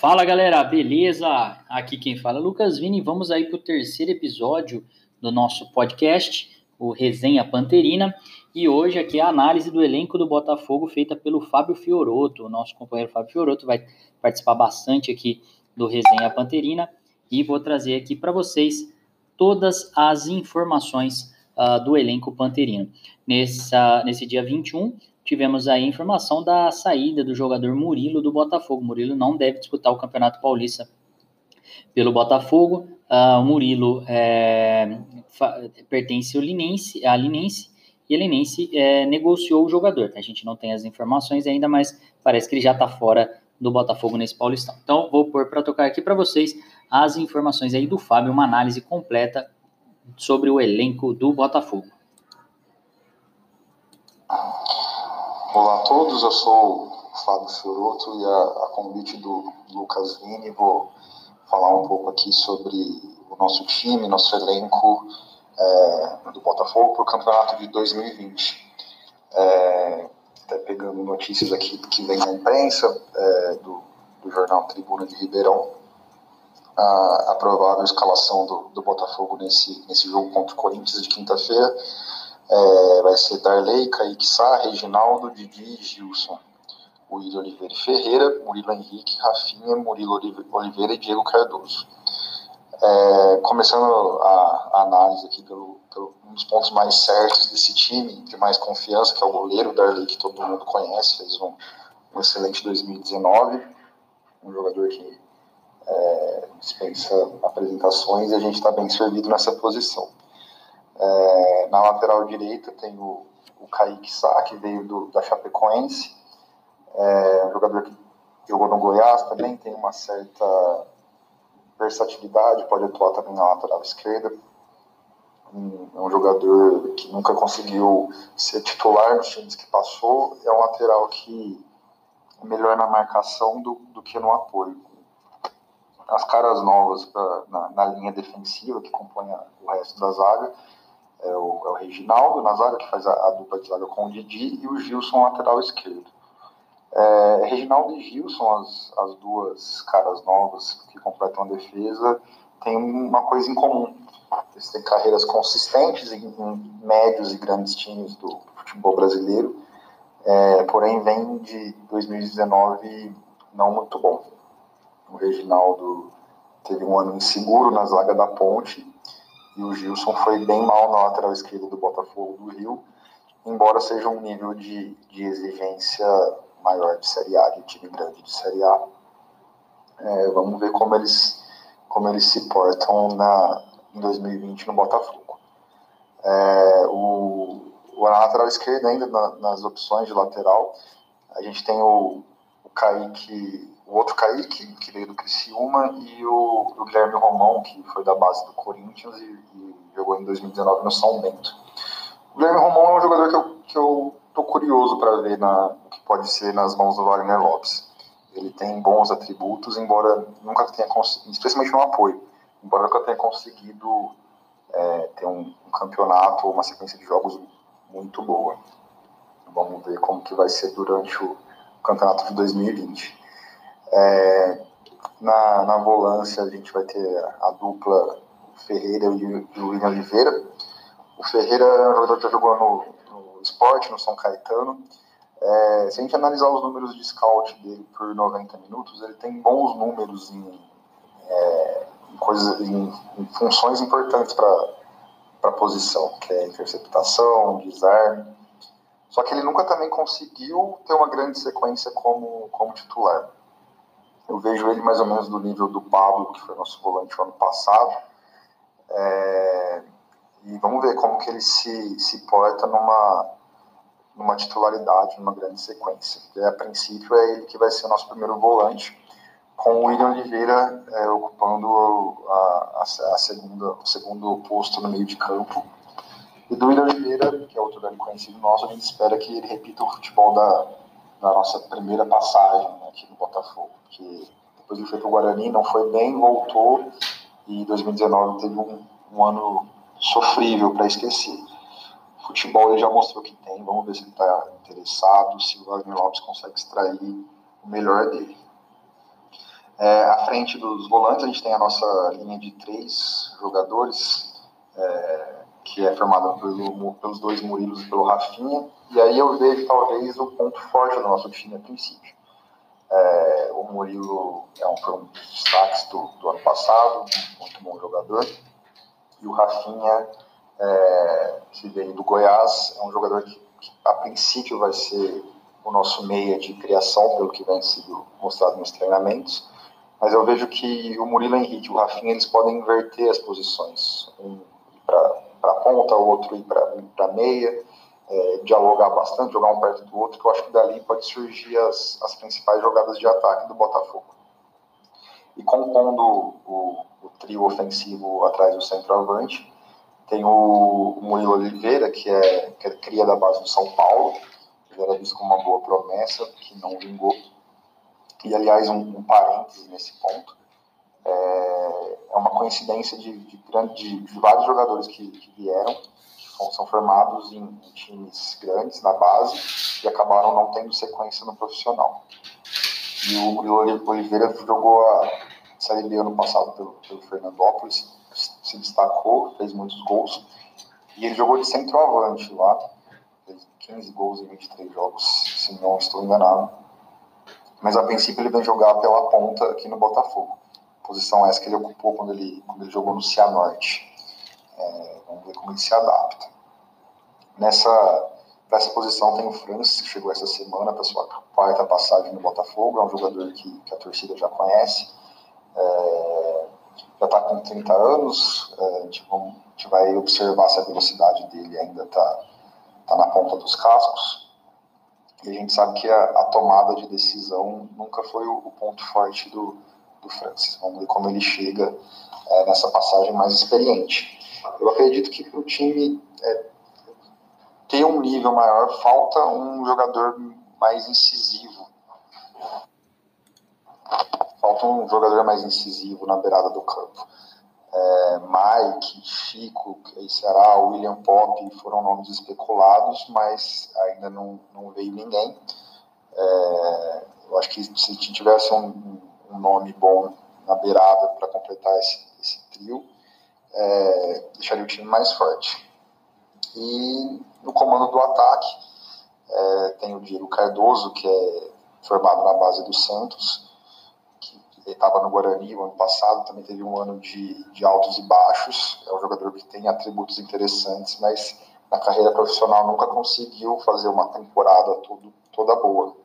Fala galera, beleza? Aqui quem fala é Lucas Vini. Vamos aí para o terceiro episódio do nosso podcast, o Resenha Panterina. E hoje aqui a análise do elenco do Botafogo feita pelo Fábio Fioroto. O nosso companheiro Fábio Fioroto vai participar bastante aqui do Resenha Panterina. E vou trazer aqui para vocês todas as informações uh, do elenco panterino. Nessa, nesse dia 21, tivemos aí a informação da saída do jogador Murilo do Botafogo. Murilo não deve disputar o Campeonato Paulista pelo Botafogo. Uh, o Murilo é, pertence ao Linense, à Linense e a Linense é, negociou o jogador. A gente não tem as informações ainda, mas parece que ele já está fora do Botafogo nesse Paulistão. Então, vou pôr para tocar aqui para vocês as informações aí do Fábio, uma análise completa sobre o elenco do Botafogo. Olá a todos, eu sou o Fábio Fioroto e a, a convite do Lucas Vini vou falar um pouco aqui sobre o nosso time, nosso elenco é, do Botafogo para o campeonato de 2020. É, até pegando notícias aqui que vem na imprensa, é, do, do, jornal Tribuna de Ribeirão, a, a provável escalação do, do, Botafogo nesse, nesse jogo contra o Corinthians de quinta-feira é, vai ser Darley, Kaique Sá, Reginaldo, Didi e Gilson. William Oliveira e Ferreira, Murilo Henrique, Rafinha, Murilo Oliveira e Diego Cardoso. É, começando a, a, análise aqui pelo, pelo, um dos pontos mais certos desse time, de mais confiança, que é o goleiro Darley, que todo mundo conhece, fez um, um excelente 2019, um jogador que é, dispensa apresentações e a gente está bem servido nessa posição. É, na lateral direita tem o, o Kaique Sá, que veio do, da Chapecoense, é um jogador que jogou no Goiás também, tem uma certa versatilidade, pode atuar também na lateral esquerda. é um jogador que nunca conseguiu ser titular nos times que passou, é um lateral que é melhor na marcação do, do que no apoio. As caras novas pra, na, na, linha defensiva que compõe o resto da zaga é o, é o Reginaldo na zaga, que faz a, a, dupla de zaga com o Didi, e o Gilson, lateral esquerdo. É, Reginaldo e Gilson, as, as duas caras novas que completam a defesa, têm uma coisa em comum. Eles têm carreiras consistentes em, em médios e grandes times do futebol brasileiro, é, porém vem de 2019 não muito bom. O Reginaldo teve um ano inseguro na zaga da Ponte e o Gilson foi bem mal na lateral esquerda do Botafogo do Rio, embora seja um nível de, de exigência maior de Série A, de time grande de Série A. É, vamos ver como eles, como eles se portam na, em 2020 no Botafogo. É, o, o lateral esquerdo ainda na, nas opções de lateral, a gente tem o, o Kaique, o outro Kaique, que veio do Criciúma, e o, o Guilherme Romão, que foi da base do Corinthians e, e jogou em 2019 no São Bento. O Guilherme Romão é um jogador que eu, que eu tô curioso para ver na, o que pode ser nas mãos do Wagner Lopes. Ele tem bons atributos, embora nunca tenha conseguido, especialmente no apoio, embora nunca tenha conseguido é, ter um, um, campeonato ou uma sequência de jogos muito boa. Vamos ver como que vai ser durante o campeonato de 2020. É, na, na volância a gente vai ter a dupla Ferreira e o William Oliveira. O Ferreira é um jogador que já jogou no, esporte, no São Caetano. É, se a gente analisar os números de scout dele por 90 minutos, ele tem bons números em, é, em coisas, em, em, funções importantes para a posição, que é interceptação, desarme. Só que ele nunca também conseguiu ter uma grande sequência como, como titular. Eu vejo ele mais ou menos do nível do Pablo, que foi nosso volante ano passado. É, e vamos ver como que ele se, se porta numa, numa titularidade, numa grande sequência. E, a princípio é ele que vai ser o nosso primeiro volante, com o William Oliveira é, ocupando a, a, a, segunda, o segundo posto no meio de campo. E do William Oliveira, que é outro grande conhecido nosso, a gente espera que ele repita o futebol da, da nossa primeira passagem né, aqui no Botafogo. Que depois ele foi para o Guarani, não foi bem, voltou e em 2019 teve um, um ano sofrível para esquecer. Futebol ele já mostrou que tem, vamos ver se ele está interessado, se o Wagner Lopes consegue extrair o melhor dele. É, à frente dos volantes, a gente tem a nossa linha de três jogadores, é, que é formada pelo, pelos dois Murilos e pelo Rafinha. E aí eu vejo talvez o ponto forte do nosso time a princípio. É, o Murilo é um, foi um dos destaques do, do, ano passado, muito bom jogador. E o Rafinha, é, que veio do Goiás, é um jogador que, que, a princípio vai ser o nosso meia de criação, pelo que vem sido mostrado nos treinamentos. Mas eu vejo que o Murilo Henrique e o Rafinha eles podem inverter as posições. Um para ponta, o outro ir para meia é, dialogar bastante, jogar um perto do outro, que eu acho que dali pode surgir as, as principais jogadas de ataque do Botafogo. E compondo o, o trio ofensivo atrás do centroavante, tem o Murilo Oliveira, que é, que é cria da base do São Paulo, que era visto como uma boa promessa, que não vingou. E, aliás, um, um nesse ponto, é, é uma coincidência de, de, de, vários jogadores que, que vieram, são formados em, em times grandes na base e acabaram não tendo sequência no profissional. E o Murilo Oliveira jogou a Série B ano passado pelo, pelo Fernandópolis, se destacou, fez muitos gols. E ele jogou de centroavante lá, fez 15 gols em 23 jogos, se não estou enganado. Mas a princípio ele vem jogar pela ponta aqui no Botafogo. Posição essa que ele ocupou quando ele, quando ele jogou no Cianorte. É, vamos ver como ele se adapta. Nessa, nessa posição tem o Francis, que chegou essa semana para sua quarta passagem no Botafogo, é um jogador que, que a torcida já conhece, é, já está com 30 anos, é, a, gente, vamos, a, gente, vai observar se a velocidade dele ainda está tá na ponta dos cascos, e a gente sabe que a, a tomada de decisão nunca foi o, o, ponto forte do, do Francis. Vamos ver como ele chega é, nessa passagem mais experiente. Eu acredito que o time é, ter um nível maior, falta um jogador mais incisivo. Falta um jogador mais incisivo na beirada do campo. É, Mike, Chico, Ceará, William Pop foram nomes especulados, mas ainda não, não veio ninguém. É, eu acho que se tivesse um, um nome bom na beirada para completar esse, esse trio, é, deixaria o time mais forte. E no comando do ataque é, tem o Diego Cardoso, que é formado na base do Santos, que estava no Guarani o ano passado, também teve um ano de, de altos e baixos. É um jogador que tem atributos interessantes, mas na carreira profissional nunca conseguiu fazer uma temporada todo, toda boa.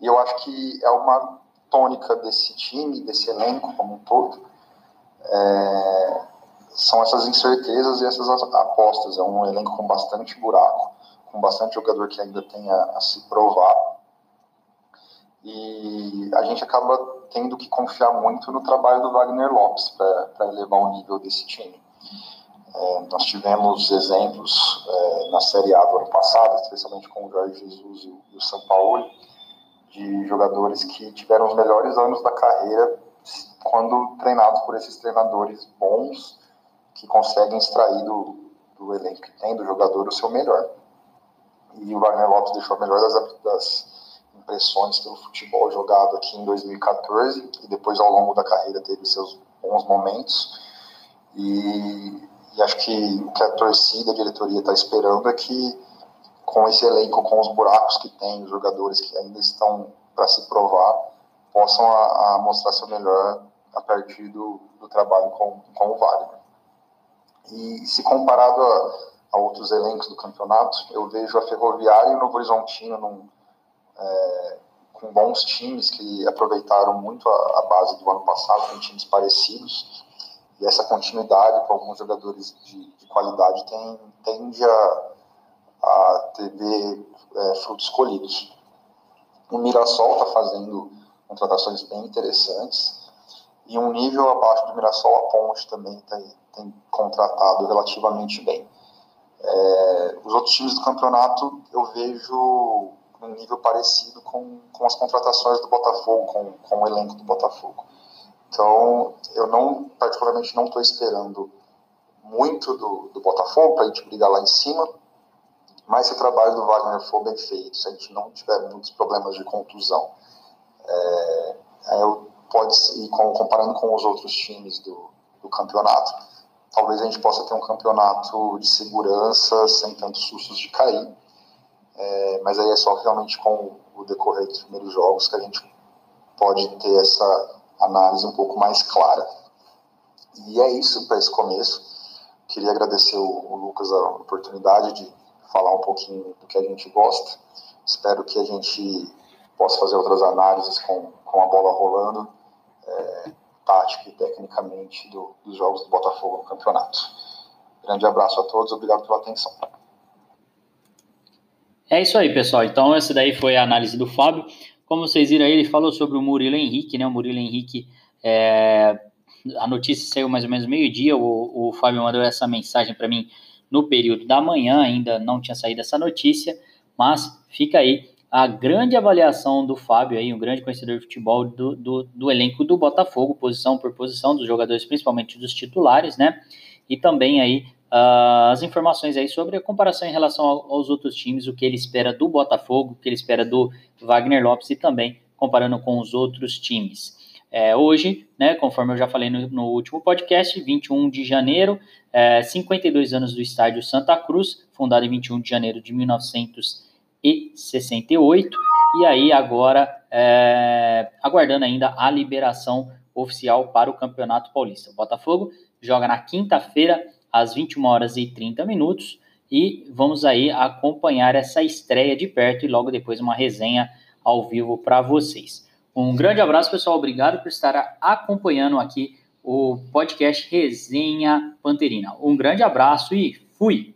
E eu acho que é uma tônica desse time, desse elenco como um todo, é, são essas incertezas e essas apostas. É um elenco com bastante buraco, com bastante jogador que ainda tem a, a se provar. E a gente acaba tendo que confiar muito no trabalho do Wagner Lopes para elevar o nível desse time. É, nós tivemos exemplos é, na Série A do ano passado, especialmente com o Jorge Jesus e, o São Paulo, de jogadores que tiveram os melhores anos da carreira quando treinados por esses treinadores bons que conseguem extrair do, do elenco que tem, do jogador, o seu melhor. E o Wagner Lopes deixou a melhor das, das impressões pelo futebol jogado aqui em 2014 e depois ao longo da carreira teve seus bons momentos. E, e acho que o que a torcida, a diretoria está esperando é que com esse elenco, com os buracos que tem, os jogadores que ainda estão para se provar, possam a, a mostrar seu melhor a partir do, do trabalho com, com o Wagner. E se comparado a, a, outros elencos do campeonato, eu vejo a Ferroviária e o Novo Horizontino num, é, com bons times que aproveitaram muito a, a, base do ano passado, com times parecidos. E essa continuidade com alguns jogadores de, de qualidade tem, tende a, a ter é, frutos colhidos. O Mirassol está fazendo contratações bem interessantes e um nível abaixo do Mirassol, a Ponte também tem, tem contratado relativamente bem. É, os outros times do campeonato eu vejo um nível parecido com, com as contratações do Botafogo, com, com o elenco do Botafogo. Então, eu não, particularmente, não estou esperando muito do, do Botafogo para a gente brigar lá em cima, mas se o trabalho do Wagner for bem feito, se a gente não tiver muitos problemas de contusão, é, pode com, comparando com os outros times do, do campeonato, talvez a gente possa ter um campeonato de segurança sem tantos sustos de cair. É, mas aí é só realmente com o decorrer dos primeiros jogos que a gente pode ter essa análise um pouco mais clara. E é isso para esse começo. Queria agradecer o, o Lucas a oportunidade de falar um pouquinho do que a gente gosta. Espero que a gente possa fazer outras análises com, com a bola rolando, é, tática e tecnicamente do, dos jogos do Botafogo no campeonato. Grande abraço a todos, obrigado pela atenção. É isso aí, pessoal. Então, essa daí foi a análise do Fábio. Como vocês viram aí, ele falou sobre o Murilo Henrique, né? O Murilo Henrique, é... a notícia saiu mais ou menos meio-dia. O, o Fábio mandou essa mensagem para mim no período da manhã, ainda não tinha saído essa notícia, mas fica aí a grande avaliação do Fábio, aí, um grande conhecedor de futebol do, do, do, elenco do Botafogo, posição por posição dos jogadores, principalmente dos titulares, né? E também aí uh, as informações aí sobre a comparação em relação aos outros times, o que ele espera do Botafogo, o que ele espera do Wagner Lopes e também comparando com os outros times. É, hoje, né, conforme eu já falei no, no último podcast, 21 de janeiro, é, 52 anos do estádio Santa Cruz, fundado em 21 de janeiro de 1968, e aí agora é, aguardando ainda a liberação oficial para o Campeonato Paulista. O Botafogo joga na quinta-feira, às 21 horas e 30 minutos, e vamos aí acompanhar essa estreia de perto e logo depois uma resenha ao vivo para vocês. Um grande abraço, pessoal. Obrigado por estar acompanhando aqui o podcast Resenha Panterina. Um grande abraço e fui!